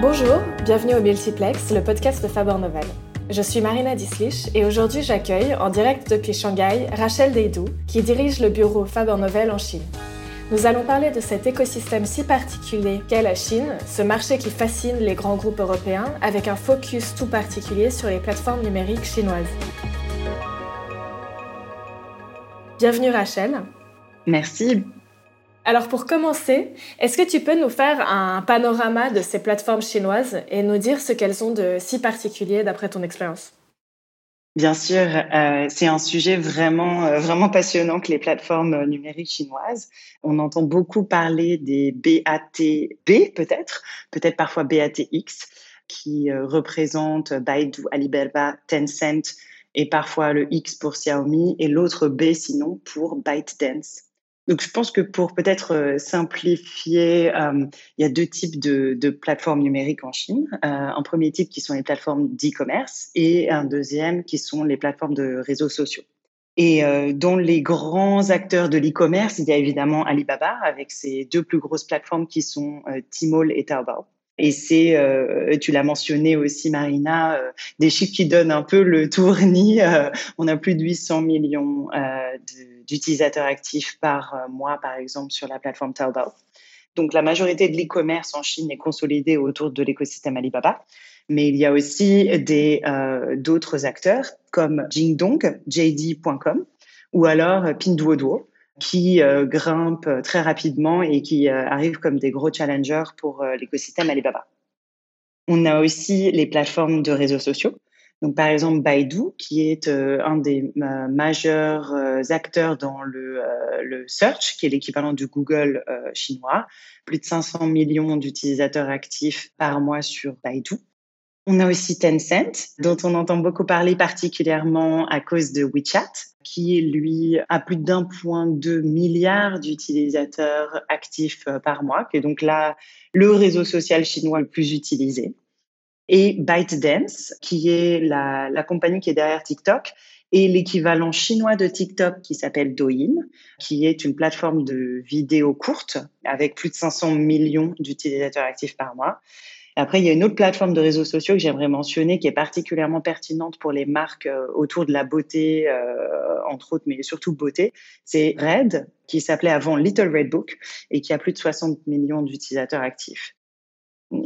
Bonjour, bienvenue au Multiplex, le podcast de Faber Novel. Je suis Marina Dislich et aujourd'hui j'accueille, en direct depuis Shanghai, Rachel Deidou, qui dirige le bureau Faber Novel en Chine. Nous allons parler de cet écosystème si particulier qu'est la Chine, ce marché qui fascine les grands groupes européens, avec un focus tout particulier sur les plateformes numériques chinoises. Bienvenue Rachel. Merci. Alors pour commencer, est-ce que tu peux nous faire un panorama de ces plateformes chinoises et nous dire ce qu'elles ont de si particulier d'après ton expérience? Bien sûr, euh, c'est un sujet vraiment euh, vraiment passionnant que les plateformes numériques chinoises. On entend beaucoup parler des BATB peut-être, peut-être parfois BATX, qui euh, représentent Baidu, Alibaba, Tencent et parfois le X pour Xiaomi et l'autre B sinon pour ByteDance. Donc, je pense que pour peut-être euh, simplifier, euh, il y a deux types de, plateformes numériques en Chine. Euh, un premier type qui sont les plateformes d'e-commerce et un deuxième qui sont les plateformes de réseaux sociaux. Et euh, dans les grands acteurs de l'e-commerce, il y a évidemment Alibaba avec ses deux plus grosses plateformes qui sont Tmall et Taobao. Et c'est, euh, tu l'as mentionné aussi, Marina, euh, des chiffres qui donnent un peu le tournis. Euh, on a plus de 800 millions d'utilisateurs actifs par mois, par exemple, sur la plateforme Taobao. Donc, la majorité de l'e-commerce en Chine est consolidée autour de l'écosystème Alibaba. Mais il y a aussi des d'autres acteurs comme Jingdong, JD.com, ou alors Pinduoduo, qui euh, grimpent très rapidement et qui euh, arrivent comme des gros challengers pour euh, l'écosystème Alibaba. On a aussi les plateformes de réseaux sociaux. Donc, par exemple, Baidu, qui est un des majeurs acteurs dans le, le, search, qui est l'équivalent du Google chinois. Plus de 500 millions d'utilisateurs actifs par mois sur Baidu. On a aussi Tencent, dont on entend beaucoup parler particulièrement à cause de WeChat, qui lui a plus d'un point deux milliards d'utilisateurs actifs euh, par mois, qui est donc là le réseau social chinois le plus utilisé. Et ByteDance, qui est la, la compagnie qui est derrière TikTok, et l'équivalent chinois de TikTok qui s'appelle Douyin, qui est une plateforme de vidéos courtes avec plus de 500 millions d'utilisateurs actifs par mois. Après, il y a une autre plateforme de réseaux sociaux que j'aimerais mentionner qui est particulièrement pertinente pour les marques euh, autour de la beauté, euh, entre autres, mais surtout beauté. C'est Red, qui s'appelait avant Little Red Book et qui a plus de 60 millions d'utilisateurs actifs.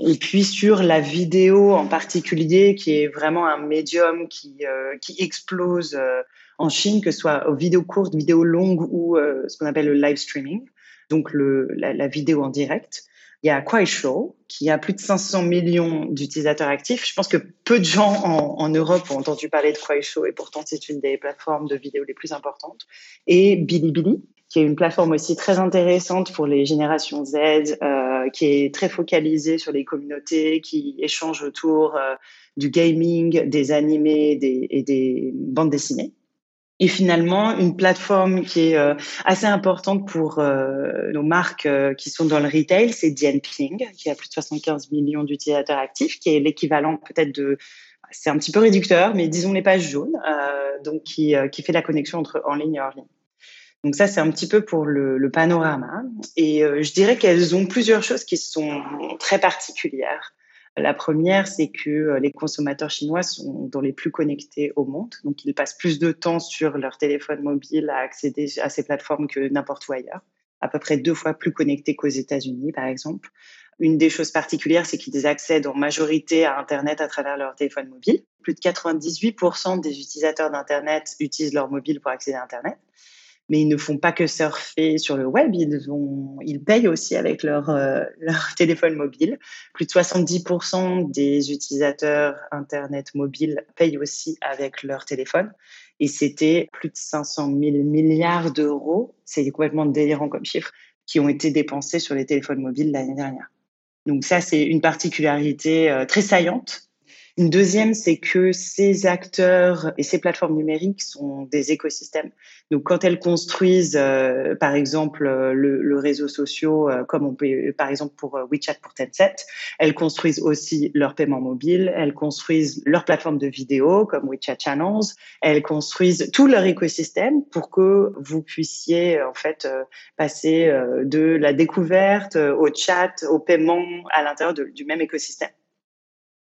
Et puis sur la vidéo en particulier, qui est vraiment un médium qui, euh, qui explose euh, en Chine, que ce soit aux vidéos courtes, vidéos longues ou ce qu'on appelle le live streaming, donc le, la vidéo en direct. Il y a Kuaishou, qui a plus de 500 millions d'utilisateurs actifs. Je pense que peu de gens en, Europe ont entendu parler de Kuaishou et pourtant c'est une des plateformes de vidéo les plus importantes. Et Bilibili, qui est une plateforme aussi très intéressante pour les générations Z, euh, qui est très focalisée sur les communautés, qui échangent autour euh, du gaming, des animés des, et des bandes dessinées. Et finalement, une plateforme qui est euh, assez importante pour euh, nos marques euh, qui sont dans le retail, c'est Dianping, qui a plus de 75 millions d'utilisateurs actifs, qui est l'équivalent peut-être de, c'est un petit peu réducteur, mais disons les pages jaunes, donc qui, qui fait la connexion entre en ligne et hors ligne. Donc ça, c'est un petit peu pour le, le panorama. Et je dirais qu'elles ont plusieurs choses qui sont très particulières. La première, c'est que euh, les consommateurs chinois sont dans les plus connectés au monde. Donc, ils passent plus de temps sur leur téléphone mobile à accéder à ces plateformes que n'importe où ailleurs. À peu près deux fois plus connectés qu'aux États-Unis, par exemple. Une des choses particulières, c'est qu'ils accèdent en majorité à Internet à travers leur téléphone mobile. Plus de 98% des utilisateurs d'Internet utilisent leur mobile pour accéder à Internet mais ils ne font pas que surfer sur le web, ils, ont, ils payent aussi avec leur, euh, leur téléphone mobile. Plus de 70% des utilisateurs Internet mobile payent aussi avec leur téléphone. Et c'était plus de 500 000 milliards d'euros, c'est complètement délirant comme chiffre, qui ont été dépensés sur les téléphones mobiles l'année dernière. Donc ça, c'est une particularité euh, très saillante une deuxième, c'est que ces acteurs et ces plateformes numériques sont des écosystèmes. Donc, quand elles construisent, euh, par exemple, euh, le, le réseau social, euh, comme on peut, par exemple, pour WeChat pour Tencent, elles construisent aussi leur paiement mobile, elles construisent leur plateforme de vidéo, comme WeChat Channels, elles construisent tout leur écosystème pour que vous puissiez, en fait, passer de la découverte au chat, au paiement à l'intérieur du même écosystème.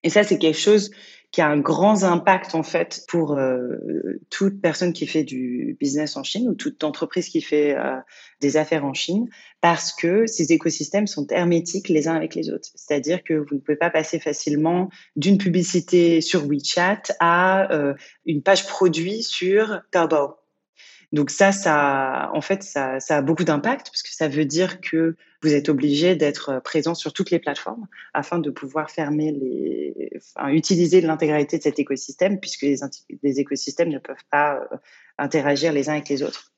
Et ça, c'est quelque chose qui a un grand impact en fait pour euh, toute personne qui fait du business en Chine ou toute entreprise qui fait euh, des affaires en Chine, parce que ces écosystèmes sont hermétiques les uns avec les autres. C'est-à-dire que vous ne pouvez pas passer facilement d'une publicité sur WeChat à euh, une page produit sur Taobao. Donc ça, ça, en fait, ça, ça a beaucoup d'impact parce que ça veut dire que vous êtes obligé d'être présent sur toutes les plateformes afin de pouvoir fermer les, utiliser l'intégralité de cet écosystème puisque les, les, écosystèmes ne peuvent pas euh, interagir les uns avec les autres.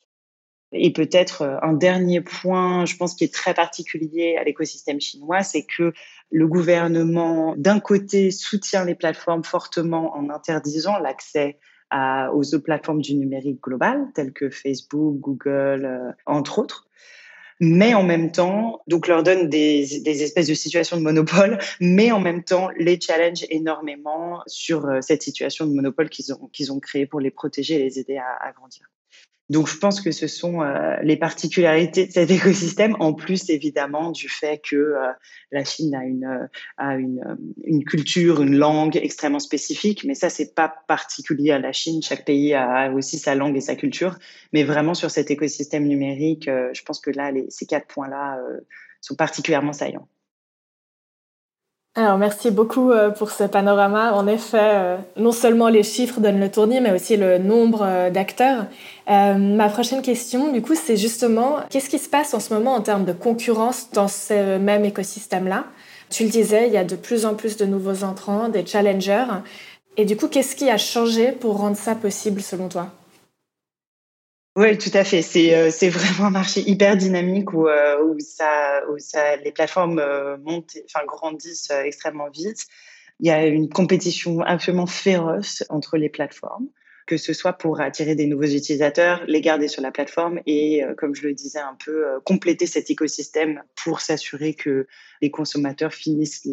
Et peut-être euh, un dernier point, je pense, qui est très particulier à l'écosystème chinois, c'est que le gouvernement, d'un côté, soutient les plateformes fortement en interdisant l'accès aux autres plateformes du numérique global, telles que Facebook, Google, euh, entre autres. Mais en même temps, donc leur donne des, espèces de situations de monopole, mais en même temps les challenge énormément sur euh, cette situation de monopole qu'ils ont, qu'ils ont créée pour les protéger et les aider à grandir. Donc, je pense que ce sont euh, les particularités de cet écosystème, en plus évidemment du fait que euh, la Chine a une euh, a une, une, culture, une langue extrêmement spécifique. Mais ça, c'est pas particulier à la Chine. Chaque pays a aussi sa langue et sa culture. Mais vraiment sur cet écosystème numérique, je pense que là, les, ces quatre points-là sont particulièrement saillants. Alors merci beaucoup euh, pour ce panorama. En effet, euh, non seulement les chiffres donnent le tournis, mais aussi le nombre euh, d'acteurs. ma prochaine question, du coup, c'est justement qu'est-ce qui se passe en ce moment en termes de concurrence dans ce même écosystème-là? Tu le disais, il y a de plus en plus de nouveaux entrants, des challengers. Et du coup, qu'est-ce qui a changé pour rendre ça possible selon toi? Oui, tout à fait. C'est euh, vraiment un marché hyper dynamique où euh, où ça où ça les plateformes euh, montent, enfin grandissent extrêmement vite. Il y a une compétition absolument féroce entre les plateformes, que ce soit pour attirer des nouveaux utilisateurs, les garder sur la plateforme et, comme je le disais un peu, compléter cet écosystème pour s'assurer que les consommateurs finissent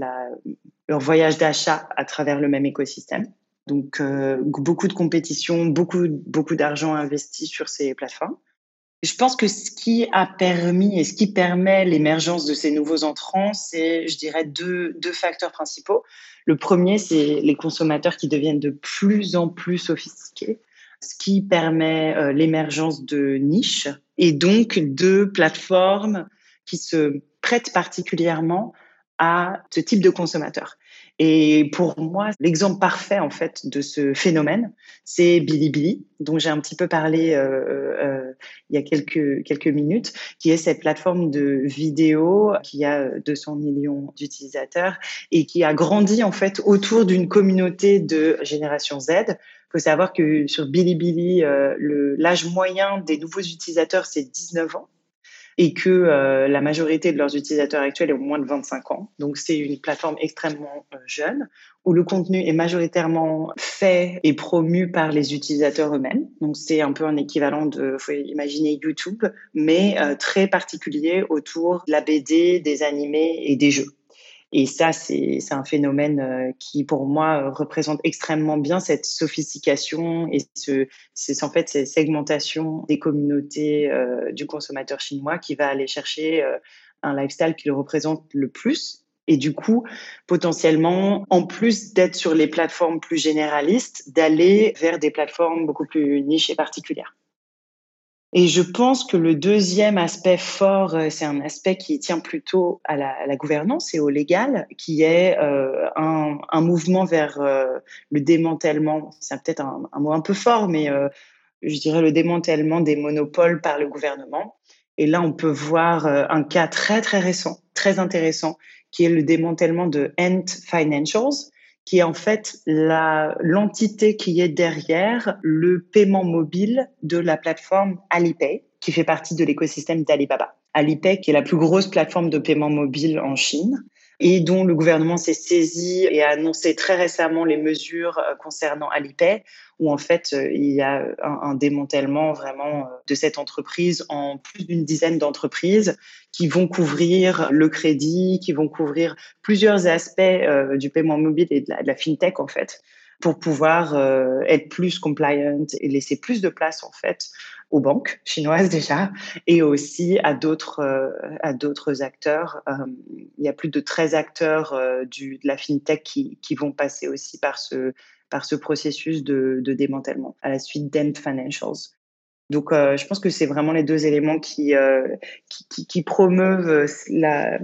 leur voyage d'achat à travers le même écosystème. Donc euh, beaucoup de compétition, beaucoup beaucoup d'argent investi sur ces plateformes. Je pense que ce qui a permis et ce qui permet l'émergence de ces nouveaux entrants, c'est, je dirais, deux, deux facteurs principaux. Le premier, c'est les consommateurs qui deviennent de plus en plus sophistiqués, ce qui permet euh, l'émergence de niches et donc de plateformes qui se prêtent particulièrement à ce type de consommateurs. Et pour moi, l'exemple parfait en fait de ce phénomène, c'est Bilibili, dont j'ai un petit peu parlé euh, euh, il y a quelques quelques minutes, qui est cette plateforme de vidéo qui a 200 millions d'utilisateurs et qui a grandi en fait autour d'une communauté de génération Z. Il faut savoir que sur Bilibili, euh, l'âge moyen des nouveaux utilisateurs c'est 19 ans et que euh, la majorité de leurs utilisateurs actuels est au moins de 25 ans. Donc c'est une plateforme extrêmement euh, jeune où le contenu est majoritairement fait et promu par les utilisateurs eux-mêmes. Donc c'est un peu un équivalent de, faut imaginer YouTube, mais euh, très particulier autour de la BD, des animés et des jeux. Et ça, c'est un phénomène euh, qui, pour moi, représente extrêmement bien cette sophistication et ce, c'est en fait cette segmentation des communautés euh, du consommateur chinois qui va aller chercher euh, un lifestyle qui le représente le plus. Et du coup, potentiellement, en plus d'être sur les plateformes plus généralistes, d'aller vers des plateformes beaucoup plus niches et particulières. Et je pense que le deuxième aspect fort, euh, c'est un aspect qui tient plutôt à la, à la gouvernance et au légal, qui est euh, un, un, mouvement vers euh, le démantèlement. C'est peut-être un, un, mot un peu fort, mais euh, je dirais le démantèlement des monopoles par le gouvernement. Et là, on peut voir euh, un cas très très récent, très intéressant, qui est le démantèlement de Ant Financials, qui est en fait l'entité qui est derrière le paiement mobile de la plateforme Alipay, qui fait partie de l'écosystème d'Alibaba. Alipay, qui est la plus grosse plateforme de paiement mobile en Chine, et dont le gouvernement s'est saisi et a annoncé très récemment les mesures euh, concernant Alipay, où en fait euh, il y a un, un démantèlement vraiment euh, de cette entreprise en plus d'une dizaine d'entreprises qui vont couvrir le crédit, qui vont couvrir plusieurs aspects du paiement mobile et de la, de la fintech en fait pour pouvoir être plus compliant et laisser plus de place en fait aux banques chinoises déjà et aussi à d'autres à d'autres acteurs. il y a plus de 13 acteurs du, de la fintech qui, qui vont passer aussi par ce par ce processus de, démantèlement à la suite d'Ent Financials. Donc, je pense que c'est vraiment les deux éléments qui, qui, qui, qui, promeuvent la,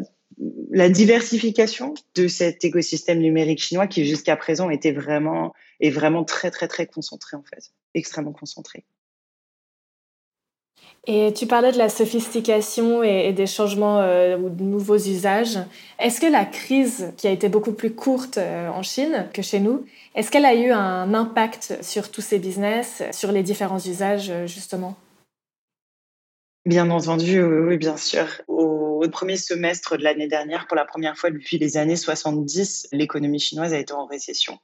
la diversification de cet écosystème numérique chinois qui jusqu'à présent était vraiment est vraiment très très très concentré en fait, extrêmement concentré. Et tu parlais de la sophistication et, des changements euh, ou de nouveaux usages. Est-ce que la crise, qui a été beaucoup plus courte euh, en Chine que chez nous, est-ce qu'elle a eu un impact sur tous ces business, sur les différents usages justement? Bien entendu, oui, bien sûr. Au, premier semestre de l'année dernière, pour la première fois depuis les années 70, l'économie chinoise a été en récession.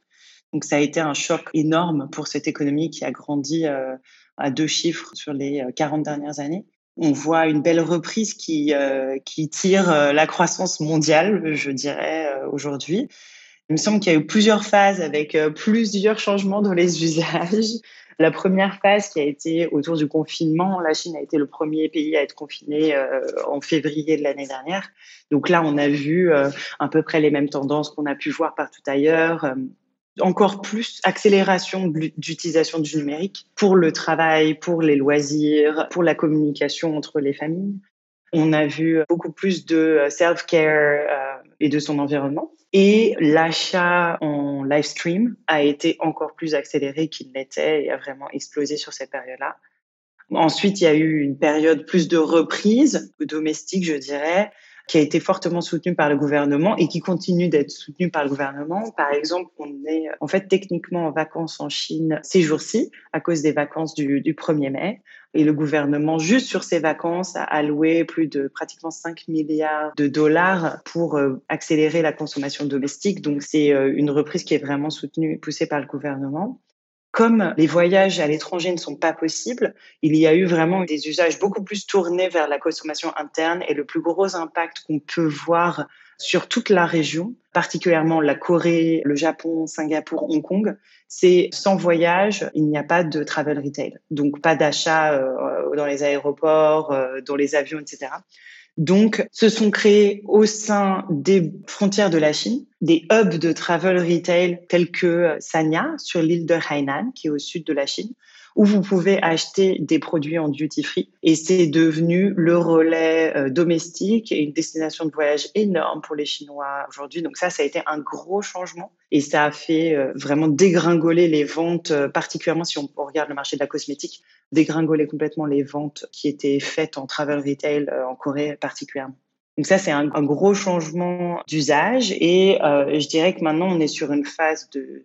Donc ça a été un choc énorme pour cette économie qui a grandi euh, à deux chiffres sur les 40 euh, dernières années. On voit une belle reprise qui, euh, qui tire la croissance mondiale, je dirais, aujourd'hui. Il me semble qu'il y a eu plusieurs phases avec plusieurs changements dans les usages. La première phase qui a été autour du confinement, la Chine a été le premier pays à être confiné en février de l'année dernière. Donc là, on a vu à peu près les mêmes tendances qu'on a pu voir partout ailleurs. Euh, encore plus accélération d'utilisation du numérique pour le travail, pour les loisirs, pour la communication entre les familles. On a vu beaucoup plus de self-care et de son environnement. Et l'achat en live stream a été encore plus accéléré qu'il l'était et a vraiment explosé sur cette période-là. Ensuite, il y a eu une période plus de reprise domestique, je dirais, qui a été fortement soutenue par le gouvernement et qui continue d'être soutenue par le gouvernement. Par exemple, on est en fait techniquement en vacances en Chine ces jours-ci à cause des vacances du, du 1er mai. Et le gouvernement, juste sur ces vacances, a alloué plus de pratiquement 5 milliards de dollars pour euh, accélérer la consommation domestique. Donc, c'est euh, une reprise qui est vraiment soutenue, poussée par le gouvernement. Comme les voyages à l'étranger ne sont pas possibles, il y a eu vraiment des usages beaucoup plus tournés vers la consommation interne et le plus gros impact qu'on peut voir sur toute la région, particulièrement la Corée, le Japon, Singapour, Hong Kong, c'est sans voyage, il n'y a pas de travel retail. Donc pas d'achat euh, dans les aéroports, euh, dans les avions, etc. Donc, se sont créés au sein des frontières de la Chine des hubs de travel retail tels que Sanya sur l'île de Hainan, qui est au sud de la Chine, où vous pouvez acheter des produits en duty free. Et c'est devenu le relais euh, domestique et une destination de voyage énorme pour les Chinois aujourd'hui. Donc ça, ça a été un gros changement et ça a fait euh, vraiment dégringoler les ventes, euh, particulièrement si on regarde le marché de la cosmétique, dégringoler complètement les ventes qui étaient faites en travel retail en Corée particulièrement. Donc ça, c'est un, gros changement d'usage et euh, je dirais que maintenant, on est sur une phase de,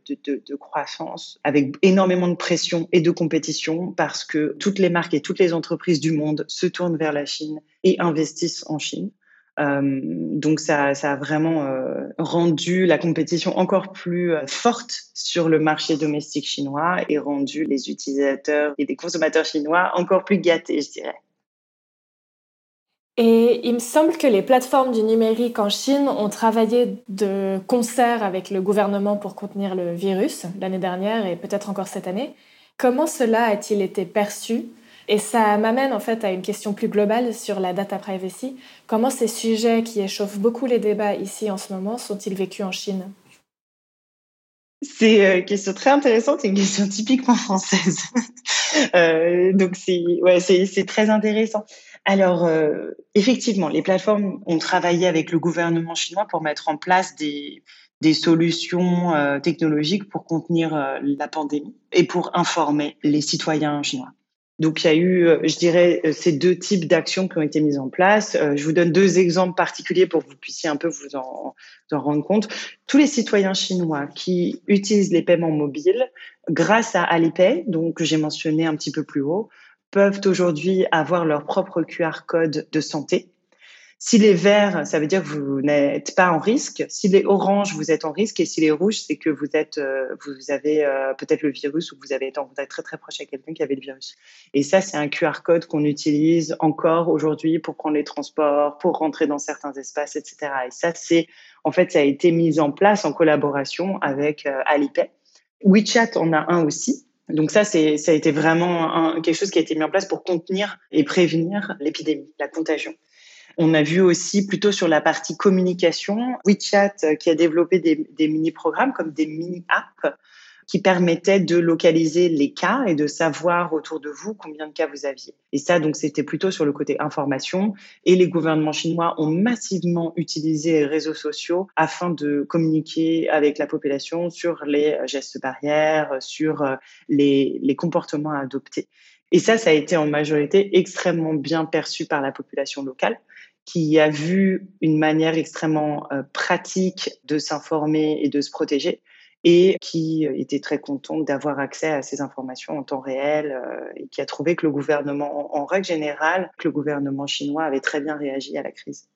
croissance avec énormément de pression et de compétition parce que toutes les marques et toutes les entreprises du monde se tournent vers la Chine et investissent en Chine. Euh, donc ça, a vraiment euh, rendu la compétition encore plus forte sur le marché domestique chinois et rendu les utilisateurs et les consommateurs chinois encore plus gâtés, je dirais. Et il me semble que les plateformes du numérique en Chine ont travaillé de concert avec le gouvernement pour contenir le virus l'année dernière et peut-être encore cette année. Comment cela a-t-il été perçu? Et ça m'amène en fait à une question plus globale sur la data privacy. Comment ces sujets qui échauffent beaucoup les débats ici en ce moment sont-ils vécus en Chine? C'est euh, une question très intéressante et une question typiquement française. euh, donc c'est ouais, c'est très intéressant. Alors, euh, effectivement, les plateformes ont travaillé avec le gouvernement chinois pour mettre en place des, solutions euh, technologiques pour contenir euh, la pandémie et pour informer les citoyens chinois. Donc, il y a eu, je dirais, ces deux types d'actions qui ont été mises en place. je vous donne deux exemples particuliers pour que vous puissiez un peu vous en, vous en rendre compte. Tous les citoyens chinois qui utilisent les paiements mobiles, grâce à Alipay, donc que j'ai mentionné un petit peu plus haut, peuvent aujourd'hui avoir leur propre QR code de santé. S'il est vert, ça veut dire que vous n'êtes pas en risque. S'il est orange, vous êtes en risque. Et s'il est rouge, c'est que vous êtes, euh, vous avez euh, peut-être le virus ou vous avez été en contact très très proche avec quelqu'un qui avait le virus. Et ça, c'est un QR code qu'on utilise encore aujourd'hui pour prendre les transports, pour rentrer dans certains espaces, etc. Et ça, c'est, en fait, ça a été mis en place en collaboration avec euh, Alipay. WeChat en a un aussi Donc ça, c'est, ça a été vraiment quelque chose qui a été mis en place pour contenir et prévenir l'épidémie, la contagion. On a vu aussi plutôt sur la partie communication, WeChat euh, qui a développé des, des mini-programmes comme des mini-apps qui permettait de localiser les cas et de savoir autour de vous combien de cas vous aviez. Et ça, donc, c'était plutôt sur le côté information. Et les gouvernements chinois ont massivement utilisé les réseaux sociaux afin de communiquer avec la population sur les gestes barrières, sur euh, les, les comportements à adopter. Et ça, ça a été en majorité extrêmement bien perçu par la population locale qui a vu une manière extrêmement euh, pratique de s'informer et de se protéger et qui euh, était très contente d'avoir accès à ces informations en temps réel euh, et qui a trouvé que le gouvernement, en règle générale, que le gouvernement chinois avait très bien réagi à la crise.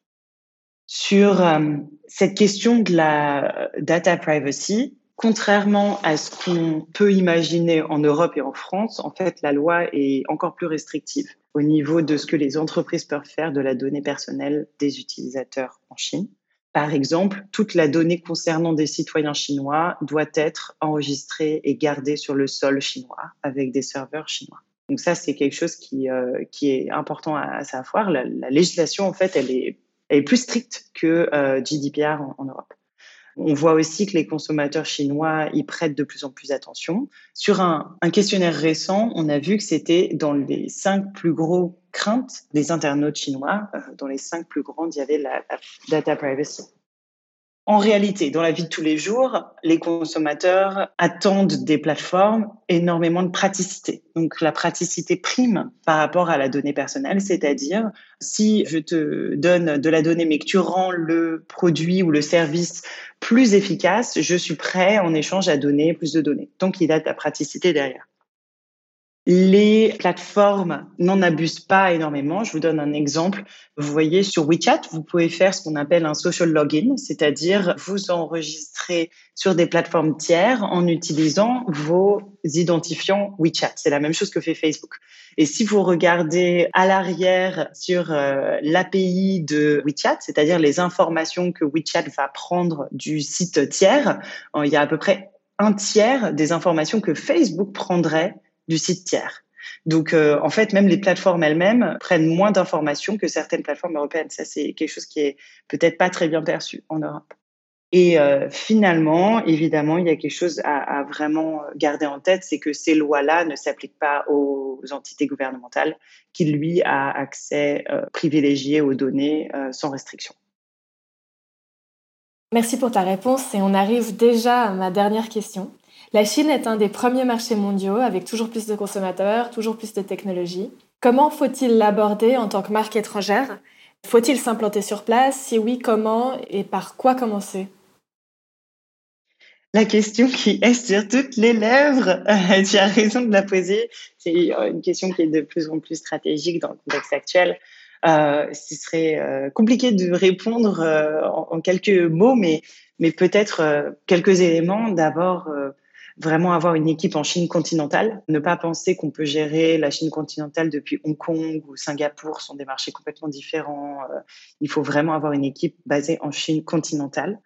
Sur euh, cette question de la data privacy, contrairement à ce qu'on peut imaginer en Europe et en France, en fait, la loi est encore plus restrictive au niveau de ce que les entreprises peuvent faire de la donnée personnelle des utilisateurs en Chine. Par exemple, toute la donnée concernant des citoyens chinois doit être enregistrée et gardée sur le sol chinois avec des serveurs chinois. Donc ça, c'est quelque chose qui, euh, qui est important à, savoir. La, législation, en fait, elle est, elle est plus stricte que euh, GDPR en Europe. On voit aussi que les consommateurs chinois y prêtent de plus en plus attention. Sur un, questionnaire récent, on a vu que c'était dans les cinq plus gros craintes des internautes chinois, euh, dans les cinq plus grandes, il y avait la data privacy. En réalité, dans la vie de tous les jours, les consommateurs attendent des plateformes énormément de praticité. Donc la praticité prime par rapport à la donnée personnelle, c'est-à-dire si je te donne de la donnée mais que tu rends le produit ou le service plus efficace, je suis prêt en échange à donner plus de données. Donc il a de la praticité derrière. Les plateformes n'en abusent pas énormément. Je vous donne un exemple. Vous voyez, sur WeChat, vous pouvez faire ce qu'on appelle un social login, c'est-à-dire vous enregistrer sur des plateformes tiers en utilisant vos identifiants WeChat. C'est la même chose que fait Facebook. Et si vous regardez à l'arrière sur euh, l'API de WeChat, c'est-à-dire les informations que WeChat va prendre du site tiers, il y a à peu près un tiers des informations que Facebook prendrait du site tiers. Donc, euh, en fait, même les plateformes elles-mêmes prennent moins d'informations que certaines plateformes européennes. Ça, c'est quelque chose qui est peut-être pas très bien perçu en Europe. Et euh, finalement, évidemment, il y a quelque chose à, vraiment garder en tête, c'est que ces lois-là ne s'appliquent pas aux entités gouvernementales, qui lui a accès euh, privilégié aux données sans restriction. Merci pour ta réponse et on arrive déjà à ma dernière question. La Chine est un des premiers marchés mondiaux avec toujours plus de consommateurs, toujours plus de technologies. Comment faut-il l'aborder en tant que marque étrangère? Faut-il s'implanter sur place? Si oui, comment? Et par quoi commencer? La question qui est sur toutes les lèvres, tu as raison de la poser. C'est une question qui est de plus en plus stratégique dans le contexte actuel. Euh, ce serait euh, compliqué de répondre euh, en, quelques mots, mais, peut-être euh, quelques éléments. D'abord, vraiment avoir une équipe en Chine continentale, ne pas penser qu'on peut gérer la Chine continentale depuis Hong Kong ou Singapour, sont des marchés complètement différents. Euh, il faut vraiment avoir une équipe basée en Chine continentale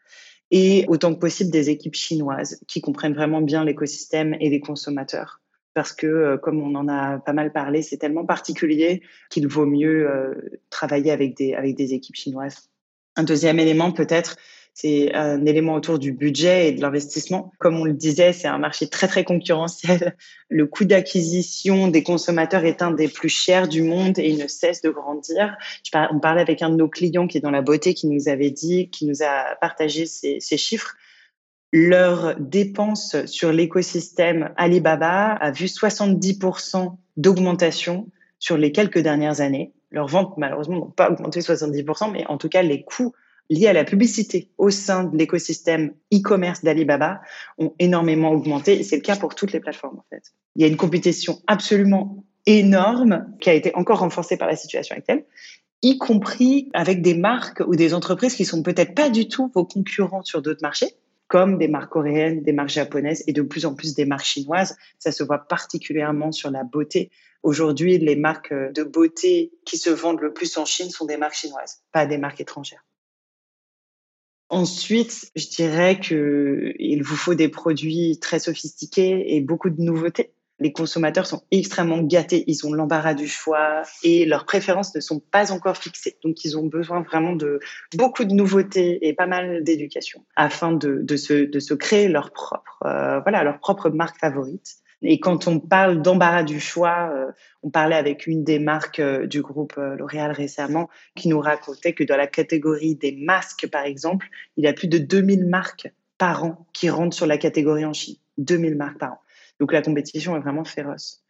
et autant que possible des équipes chinoises qui comprennent vraiment bien l'écosystème et les consommateurs. Parce que, euh, comme on en a pas mal parlé, c'est tellement particulier qu'il vaut mieux euh, travailler avec des, avec des équipes chinoises. Un deuxième élément, peut-être, c'est un élément autour du budget et de l'investissement. Comme on le disait, c'est un marché très très concurrentiel. Le coût d'acquisition des consommateurs est un des plus chers du monde et il ne cesse de grandir. On parlait avec un de nos clients qui est dans la beauté qui nous avait dit, qui nous a partagé ces, chiffres. Leur dépense sur l'écosystème Alibaba a vu 70% d'augmentation sur les quelques dernières années. Leurs ventes, malheureusement, n'ont pas augmenté 70%, mais en tout cas, les coûts liées à la publicité au sein de l'écosystème e-commerce d'Alibaba ont énormément augmenté c'est le cas pour toutes les plateformes en fait. Il y a une compétition absolument énorme qui a été encore renforcée par la situation actuelle, y compris avec des marques ou des entreprises qui sont peut-être pas du tout vos concurrents sur d'autres marchés, comme des marques coréennes, des marques japonaises et de plus en plus des marques chinoises. Ça se voit particulièrement sur la beauté. Aujourd'hui, les marques de beauté qui se vendent le plus en Chine sont des marques chinoises, pas des marques étrangères. Ensuite, je dirais que il vous faut des produits très sophistiqués et beaucoup de nouveautés. les consommateurs sont extrêmement gâtés, ils ont l'embarras du choix et leurs préférences ne sont pas encore fixées. Donc, ils ont besoin vraiment de beaucoup de nouveautés et pas mal d'éducation afin de, de, se, de se créer leur propre, euh, voilà, leur propre marque favorite. Et quand on parle d'embarras du choix, euh, on parlait avec une des marques euh, du groupe L'Oréal récemment qui nous racontait que dans la catégorie des masques, par exemple, il y a plus de 2000 marques par an qui rentrent sur la catégorie en Chine. 2000 marques par an. Donc la compétition est vraiment féroce.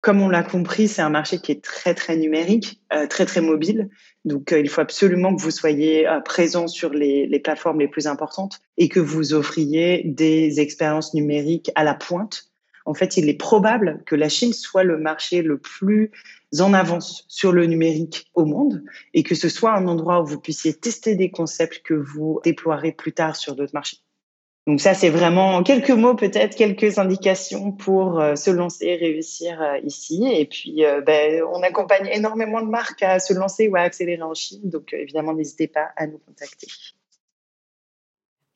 Comme on l'a compris, c'est un marché qui est très très numérique, euh, très très mobile. Donc euh, il faut absolument que vous soyez euh, présent sur les, plateformes les plus importantes et que vous offriez des expériences numériques à la pointe. En fait, il est probable que la Chine soit le marché le plus en avance sur le numérique au monde et que ce soit un endroit où vous puissiez tester des concepts que vous déploierez plus tard sur d'autres marchés. Donc ça, c'est vraiment quelques mots, peut-être quelques indications pour euh, se lancer et réussir euh, ici. Et puis, euh, ben, on accompagne énormément de marques à se lancer ou à accélérer en Chine. Donc, évidemment, n'hésitez pas à nous contacter.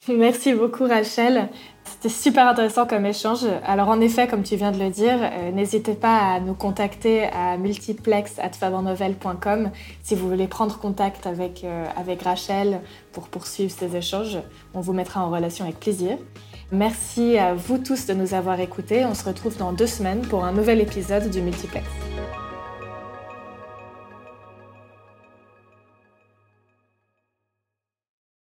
Merci beaucoup Rachel. C'était super intéressant comme échange. Alors en effet, comme tu viens de le dire, euh, n'hésitez pas à nous contacter à multiplex@fabernovel.com si vous voulez prendre contact avec, euh, avec Rachel pour poursuivre ces échanges. On vous mettra en relation avec plaisir. Merci à vous tous de nous avoir écoutés. On se retrouve dans deux semaines pour un nouvel épisode du Multiplex.